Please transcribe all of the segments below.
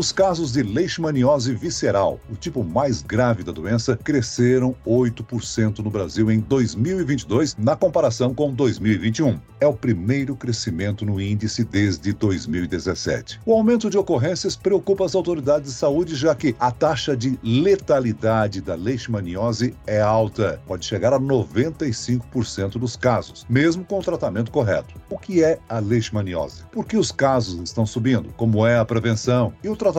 Os casos de leishmaniose visceral, o tipo mais grave da doença, cresceram 8% no Brasil em 2022, na comparação com 2021. É o primeiro crescimento no índice desde 2017. O aumento de ocorrências preocupa as autoridades de saúde, já que a taxa de letalidade da leishmaniose é alta, pode chegar a 95% dos casos, mesmo com o tratamento correto. O que é a leishmaniose? Por que os casos estão subindo? Como é a prevenção? E o tratamento.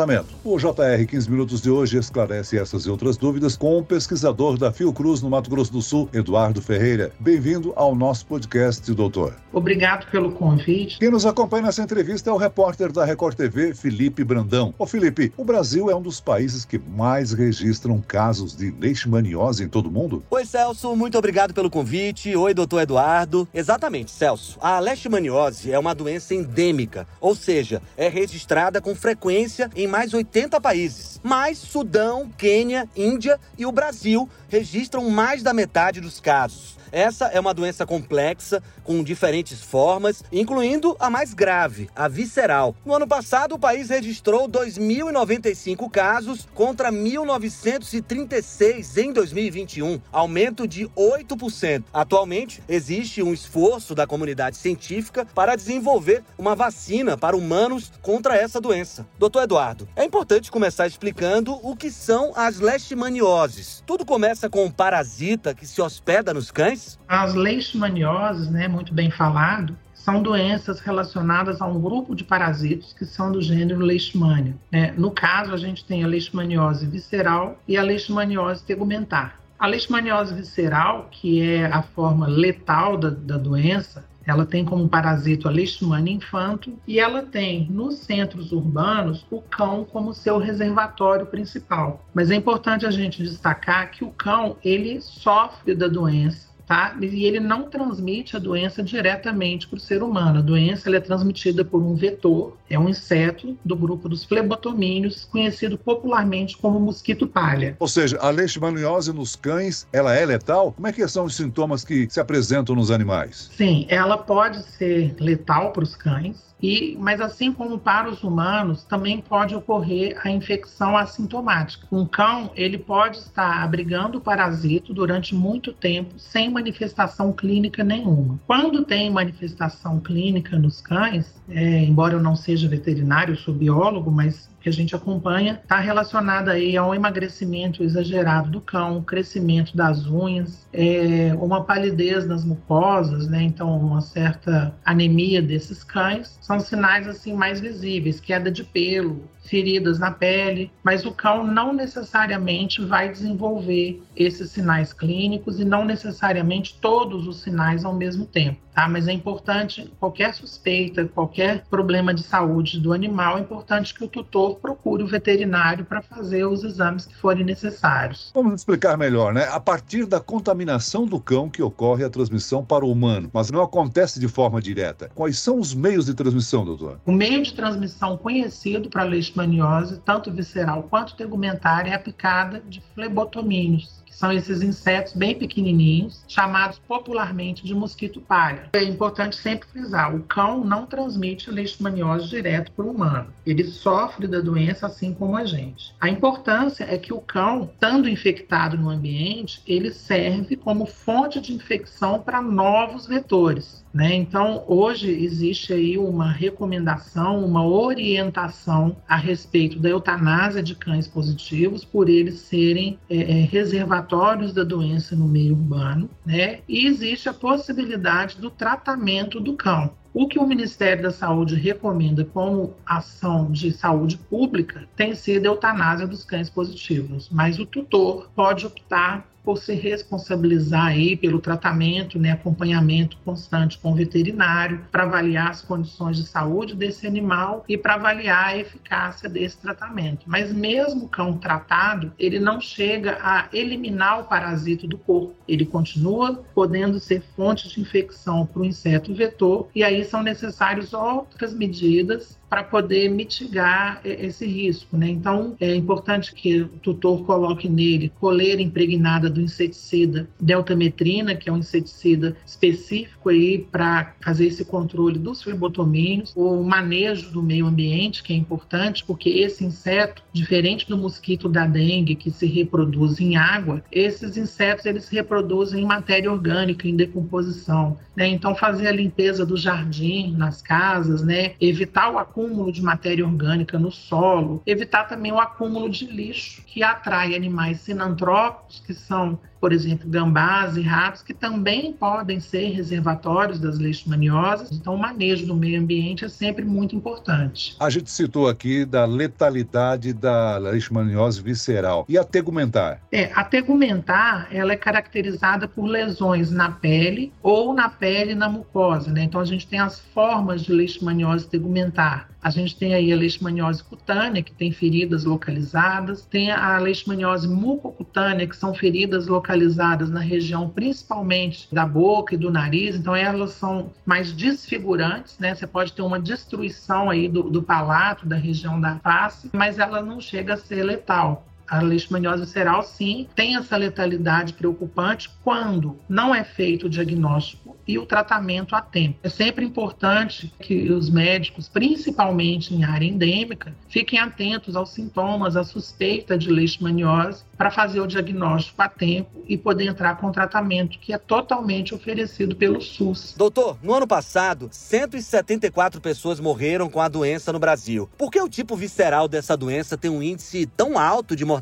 O JR 15 Minutos de hoje esclarece essas e outras dúvidas com o pesquisador da Fiocruz no Mato Grosso do Sul, Eduardo Ferreira. Bem-vindo ao nosso podcast, doutor. Obrigado pelo convite. Quem nos acompanha nessa entrevista é o repórter da Record TV, Felipe Brandão. Ô Felipe, o Brasil é um dos países que mais registram casos de leishmaniose em todo o mundo? Oi, Celso, muito obrigado pelo convite. Oi, doutor Eduardo. Exatamente, Celso. A leishmaniose é uma doença endêmica, ou seja, é registrada com frequência em mais 80 países. Mas Sudão, Quênia, Índia e o Brasil registram mais da metade dos casos. Essa é uma doença complexa, com diferentes formas, incluindo a mais grave, a visceral. No ano passado, o país registrou 2.095 casos contra 1.936 em 2021, aumento de 8%. Atualmente, existe um esforço da comunidade científica para desenvolver uma vacina para humanos contra essa doença. Doutor Eduardo, é importante começar explicando o que são as leishmanioses. Tudo começa com um parasita que se hospeda nos cães? As leishmanioses, né, muito bem falado, são doenças relacionadas a um grupo de parasitos que são do gênero Leishmania. Né? No caso, a gente tem a leishmaniose visceral e a leishmaniose tegumentar. A leishmaniose visceral, que é a forma letal da, da doença, ela tem como parasito a Leishmania infanto e ela tem nos centros urbanos o cão como seu reservatório principal. Mas é importante a gente destacar que o cão ele sofre da doença tá? E ele não transmite a doença diretamente para o ser humano. A doença é transmitida por um vetor, é um inseto do grupo dos flebotomíneos, conhecido popularmente como mosquito palha. Ou seja, a leishmaniose nos cães, ela é letal? Como é que são os sintomas que se apresentam nos animais? Sim, ela pode ser letal para os cães, e, mas assim como para os humanos, também pode ocorrer a infecção assintomática. Um cão, ele pode estar abrigando o parasito durante muito tempo sem manifestação clínica nenhuma. Quando tem manifestação clínica nos cães, é, embora eu não seja veterinário, sou biólogo, mas que a gente acompanha está relacionada aí ao emagrecimento exagerado do cão, crescimento das unhas, é, uma palidez nas mucosas, né? Então uma certa anemia desses cães são sinais assim mais visíveis, queda de pelo, feridas na pele, mas o cão não necessariamente vai desenvolver esses sinais clínicos e não necessariamente todos os sinais ao mesmo tempo, tá? Mas é importante qualquer suspeita, qualquer problema de saúde do animal, é importante que o tutor procure o veterinário para fazer os exames que forem necessários. Vamos explicar melhor, né? A partir da contaminação do cão que ocorre a transmissão para o humano, mas não acontece de forma direta. Quais são os meios de transmissão, doutor? O meio de transmissão conhecido para a leishmaniose, tanto visceral quanto tegumentária, é a picada de flebotomíneos são esses insetos bem pequenininhos, chamados popularmente de mosquito palha. É importante sempre frisar, o cão não transmite leishmaniose direto para o humano. Ele sofre da doença assim como a gente. A importância é que o cão, estando infectado no ambiente, ele serve como fonte de infecção para novos vetores. Né? Então, hoje existe aí uma recomendação, uma orientação a respeito da eutanásia de cães positivos, por eles serem é, é, reservatórios da doença no meio urbano, né? e existe a possibilidade do tratamento do cão. O que o Ministério da Saúde recomenda como ação de saúde pública tem sido a eutanásia dos cães positivos, mas o tutor pode optar por se responsabilizar aí pelo tratamento, né, acompanhamento constante com o veterinário, para avaliar as condições de saúde desse animal e para avaliar a eficácia desse tratamento. Mas mesmo o cão tratado, ele não chega a eliminar o parasito do corpo. Ele continua podendo ser fonte de infecção para o inseto vetor e aí são necessárias outras medidas para poder mitigar esse risco. Né? Então, é importante que o tutor coloque nele coleira impregnada do inseticida deltametrina, que é um inseticida específico aí para fazer esse controle dos flebotomínios, o manejo do meio ambiente, que é importante, porque esse inseto, diferente do mosquito da dengue, que se reproduz em água, esses insetos eles se reproduzem em matéria orgânica, em decomposição. Né? Então, fazer a limpeza do jardim, nas casas, né? evitar o acúmulo de matéria orgânica no solo, evitar também o acúmulo de lixo que atrai animais sinantrópicos, que são por exemplo, gambás e ratos, que também podem ser reservatórios das leishmaniosas. Então, o manejo do meio ambiente é sempre muito importante. A gente citou aqui da letalidade da leishmaniose visceral. E a tegumentar? É, a tegumentar, ela é caracterizada por lesões na pele ou na pele e na mucosa, né? Então, a gente tem as formas de leishmaniose tegumentar. A gente tem aí a leishmaniose cutânea, que tem feridas localizadas, tem a leishmaniose mucocutânea, que são feridas localizadas na região principalmente da boca e do nariz, então elas são mais desfigurantes, né? Você pode ter uma destruição aí do, do palato, da região da face, mas ela não chega a ser letal. A leishmaniose visceral, sim, tem essa letalidade preocupante quando não é feito o diagnóstico e o tratamento a tempo. É sempre importante que os médicos, principalmente em área endêmica, fiquem atentos aos sintomas, à suspeita de leishmaniose para fazer o diagnóstico a tempo e poder entrar com tratamento que é totalmente oferecido pelo SUS. Doutor, no ano passado, 174 pessoas morreram com a doença no Brasil. Por que o tipo visceral dessa doença tem um índice tão alto de mortalidade,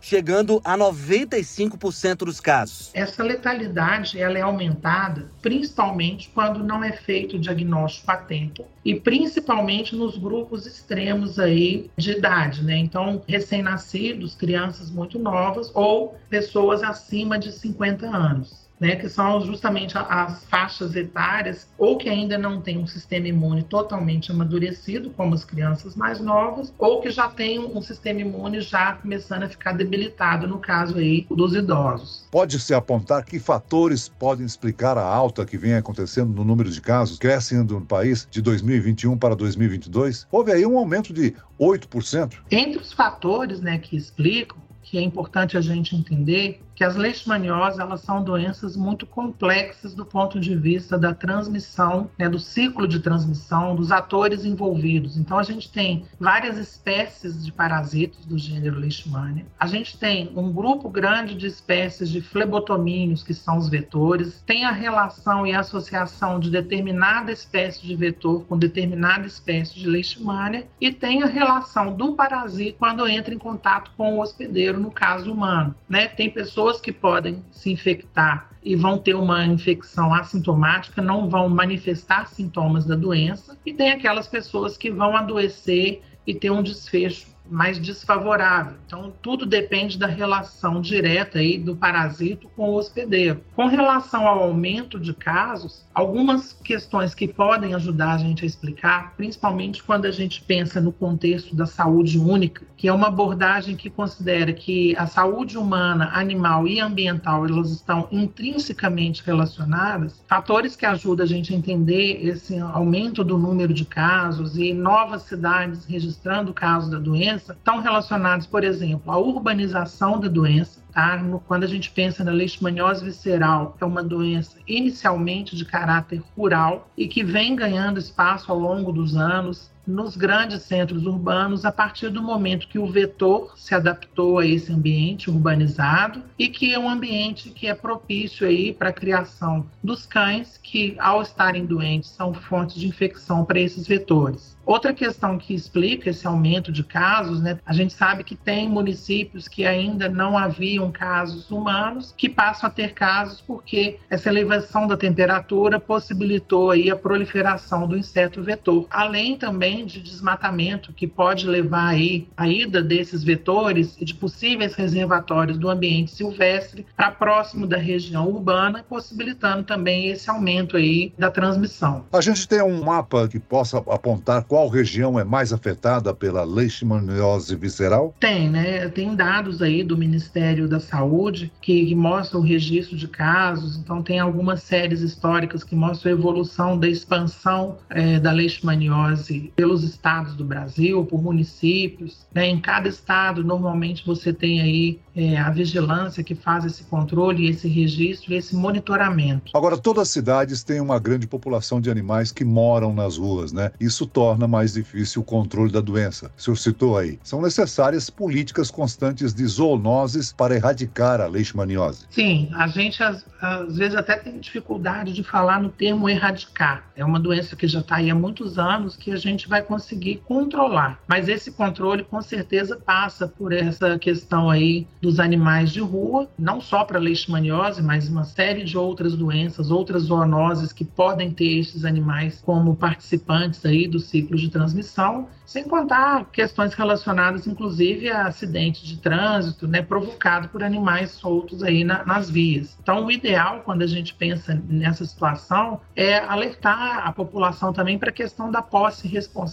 chegando a 95% dos casos? Essa letalidade ela é aumentada principalmente quando não é feito o diagnóstico a tempo e principalmente nos grupos extremos aí de idade, né? Então, recém-nascidos, crianças muito novas ou pessoas acima de 50 anos né, que são justamente as faixas etárias ou que ainda não têm um sistema imune totalmente amadurecido, como as crianças mais novas, ou que já têm um sistema imune já começando a ficar debilitado, no caso aí dos idosos. Pode-se apontar que fatores podem explicar a alta que vem acontecendo no número de casos crescendo no país de 2021 para 2022? Houve aí um aumento de 8%. Entre os fatores né, que explicam, que é importante a gente entender que as leishmanioses elas são doenças muito complexas do ponto de vista da transmissão, né, do ciclo de transmissão, dos atores envolvidos. Então a gente tem várias espécies de parasitos do gênero Leishmania. A gente tem um grupo grande de espécies de flebotomíneos, que são os vetores. Tem a relação e associação de determinada espécie de vetor com determinada espécie de Leishmania e tem a relação do parasita quando entra em contato com o hospedeiro, no caso humano, né? Tem pessoas que podem se infectar e vão ter uma infecção assintomática, não vão manifestar sintomas da doença, e tem aquelas pessoas que vão adoecer e ter um desfecho mais desfavorável. Então, tudo depende da relação direta aí do parasito com o hospedeiro. Com relação ao aumento de casos, algumas questões que podem ajudar a gente a explicar, principalmente quando a gente pensa no contexto da saúde única, que é uma abordagem que considera que a saúde humana, animal e ambiental, elas estão intrinsecamente relacionadas, fatores que ajudam a gente a entender esse aumento do número de casos e novas cidades registrando casos da doença, doença estão relacionados, por exemplo, à urbanização da doença. Tá? Quando a gente pensa na leishmaniose visceral, é uma doença inicialmente de caráter rural e que vem ganhando espaço ao longo dos anos nos grandes centros urbanos a partir do momento que o vetor se adaptou a esse ambiente urbanizado e que é um ambiente que é propício aí para a criação dos cães que, ao estarem doentes, são fontes de infecção para esses vetores. Outra questão que explica esse aumento de casos, né? A gente sabe que tem municípios que ainda não haviam casos humanos que passam a ter casos porque essa elevação da temperatura possibilitou aí a proliferação do inseto vetor, além também de desmatamento que pode levar aí a ida desses vetores e de possíveis reservatórios do ambiente silvestre para próximo da região urbana, possibilitando também esse aumento aí da transmissão. A gente tem um mapa que possa apontar qual qual região é mais afetada pela leishmaniose visceral? Tem, né? Tem dados aí do Ministério da Saúde que, que mostram o registro de casos. Então, tem algumas séries históricas que mostram a evolução da expansão é, da leishmaniose pelos estados do Brasil, por municípios. Né? Em cada estado, normalmente você tem aí é, a vigilância que faz esse controle, esse registro esse monitoramento. Agora, todas as cidades têm uma grande população de animais que moram nas ruas, né? Isso torna mais difícil o controle da doença. O senhor citou aí. São necessárias políticas constantes de zoonoses para erradicar a leishmaniose. Sim, a gente às, às vezes até tem dificuldade de falar no termo erradicar. É uma doença que já está aí há muitos anos que a gente vai conseguir controlar. Mas esse controle com certeza passa por essa questão aí dos animais de rua, não só para leishmaniose, mas uma série de outras doenças, outras zoonoses que podem ter esses animais como participantes aí do ciclo de transmissão, sem contar questões relacionadas inclusive a acidentes de trânsito, né, provocado por animais soltos aí na, nas vias. Então, o ideal quando a gente pensa nessa situação é alertar a população também para a questão da posse responsável,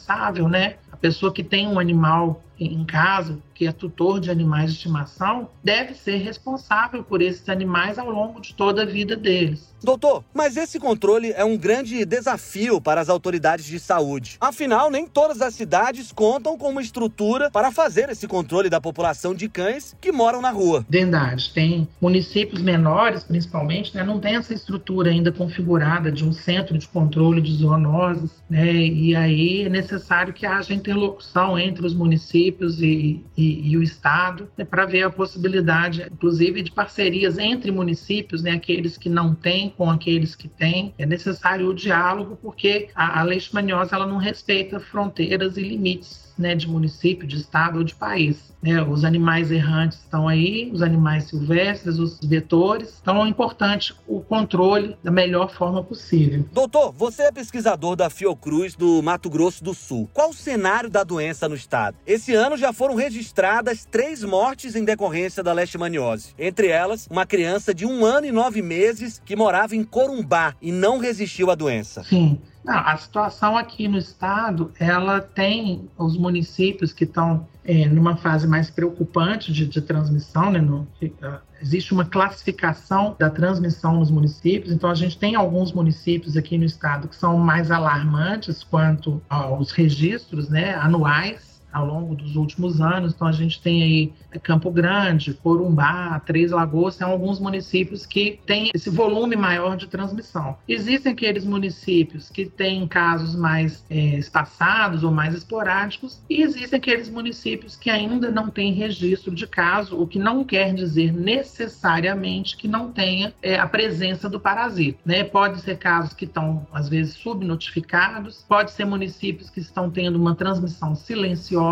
né? A pessoa que tem um animal em casa, que é tutor de animais de estimação, deve ser responsável por esses animais ao longo de toda a vida deles. Doutor, mas esse controle é um grande desafio para as autoridades de saúde. Afinal, nem todas as cidades contam com uma estrutura para fazer esse controle da população de cães que moram na rua. Verdade. Tem municípios menores, principalmente, né, não tem essa estrutura ainda configurada de um centro de controle de zoonoses, né, e aí é necessário que haja interlocução entre os municípios e, e, e o Estado né, para ver a possibilidade, inclusive, de parcerias entre municípios, né, aqueles que não têm com aqueles que têm. É necessário o diálogo, porque a, a leishmaniose ela não respeita fronteiras e limites né, de município, de estado ou de país. Né? Os animais errantes estão aí, os animais silvestres, os vetores. Então é importante o controle da melhor forma possível. Doutor, você é pesquisador da Fiocruz do Mato Grosso do Sul. Qual o cenário da doença no estado? Esse ano já foram registradas três mortes em decorrência da leishmaniose. Entre elas, uma criança de um ano e nove meses que morava em Corumbá e não resistiu à doença. Sim. Não, a situação aqui no estado, ela tem os municípios que estão é, numa fase mais preocupante de, de transmissão, né? No, uh, existe uma classificação da transmissão nos municípios, então a gente tem alguns municípios aqui no estado que são mais alarmantes quanto aos registros, né, anuais ao longo dos últimos anos. Então, a gente tem aí Campo Grande, Corumbá, Três Lagoas, são alguns municípios que têm esse volume maior de transmissão. Existem aqueles municípios que têm casos mais é, espaçados ou mais esporádicos, e existem aqueles municípios que ainda não têm registro de caso, o que não quer dizer necessariamente que não tenha é, a presença do parasita. Né? Pode ser casos que estão, às vezes, subnotificados, pode ser municípios que estão tendo uma transmissão silenciosa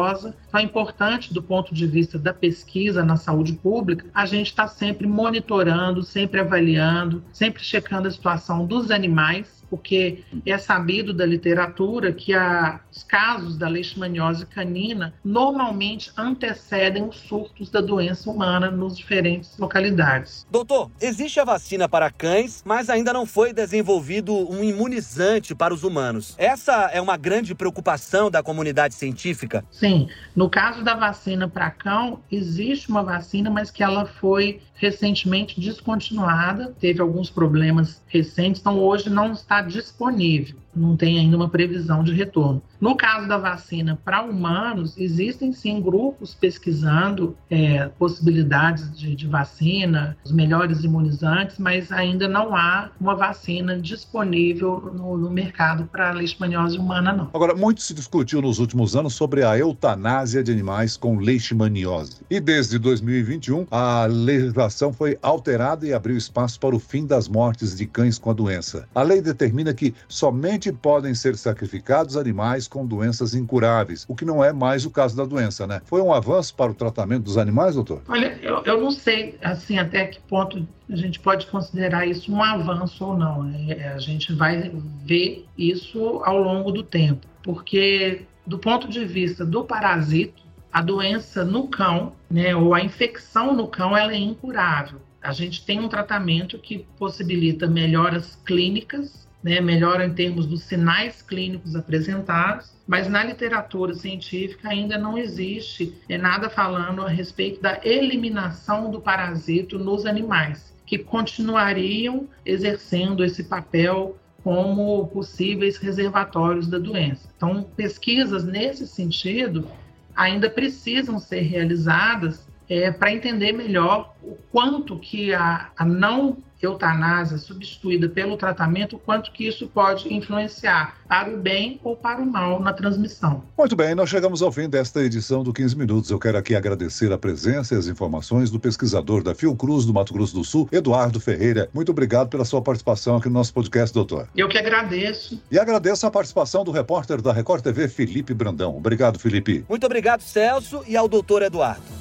então, é importante, do ponto de vista da pesquisa na saúde pública, a gente está sempre monitorando, sempre avaliando, sempre checando a situação dos animais porque é sabido da literatura que a, os casos da leishmaniose canina normalmente antecedem os surtos da doença humana nos diferentes localidades. Doutor, existe a vacina para cães, mas ainda não foi desenvolvido um imunizante para os humanos. Essa é uma grande preocupação da comunidade científica? Sim. No caso da vacina para cão, existe uma vacina, mas que ela foi recentemente descontinuada, teve alguns problemas recentes, então hoje não está disponível não tem ainda uma previsão de retorno. No caso da vacina para humanos, existem sim grupos pesquisando é, possibilidades de, de, vacina, os melhores imunizantes, mas ainda não há uma vacina disponível no, no mercado para a leishmaniose humana, não. Agora, muito se discutiu nos últimos anos sobre a eutanásia de animais com leishmaniose. E desde 2021, a legislação foi alterada e abriu espaço para o fim das mortes de cães com a doença. A lei determina que somente somente podem ser sacrificados animais com doenças incuráveis, o que não é mais o caso da doença, né? Foi um avanço para o tratamento dos animais, doutor? Olha, eu, eu não sei, assim, até que ponto a gente pode considerar isso um avanço ou não. É, a gente vai ver isso ao longo do tempo, porque do ponto de vista do parasito, a doença no cão, né, ou a infecção no cão, ela é incurável. A gente tem um tratamento que possibilita melhoras clínicas né, melhora em termos dos sinais clínicos apresentados, mas na literatura científica ainda não existe é, nada falando a respeito da eliminação do parasito nos animais, que continuariam exercendo esse papel como possíveis reservatórios da doença. Então, pesquisas nesse sentido ainda precisam ser realizadas é, para entender melhor o quanto que a, a não eutanásia substituída pelo tratamento, quanto que isso pode influenciar para o bem ou para o mal na transmissão. Muito bem, nós chegamos ao fim desta edição do 15 Minutos. Eu quero aqui agradecer a presença e as informações do pesquisador da Fiocruz do Mato Grosso do Sul, Eduardo Ferreira. Muito obrigado pela sua participação aqui no nosso podcast, doutor. Eu que agradeço. E agradeço a participação do repórter da Record TV, Felipe Brandão. Obrigado, Felipe. Muito obrigado, Celso, e ao doutor Eduardo.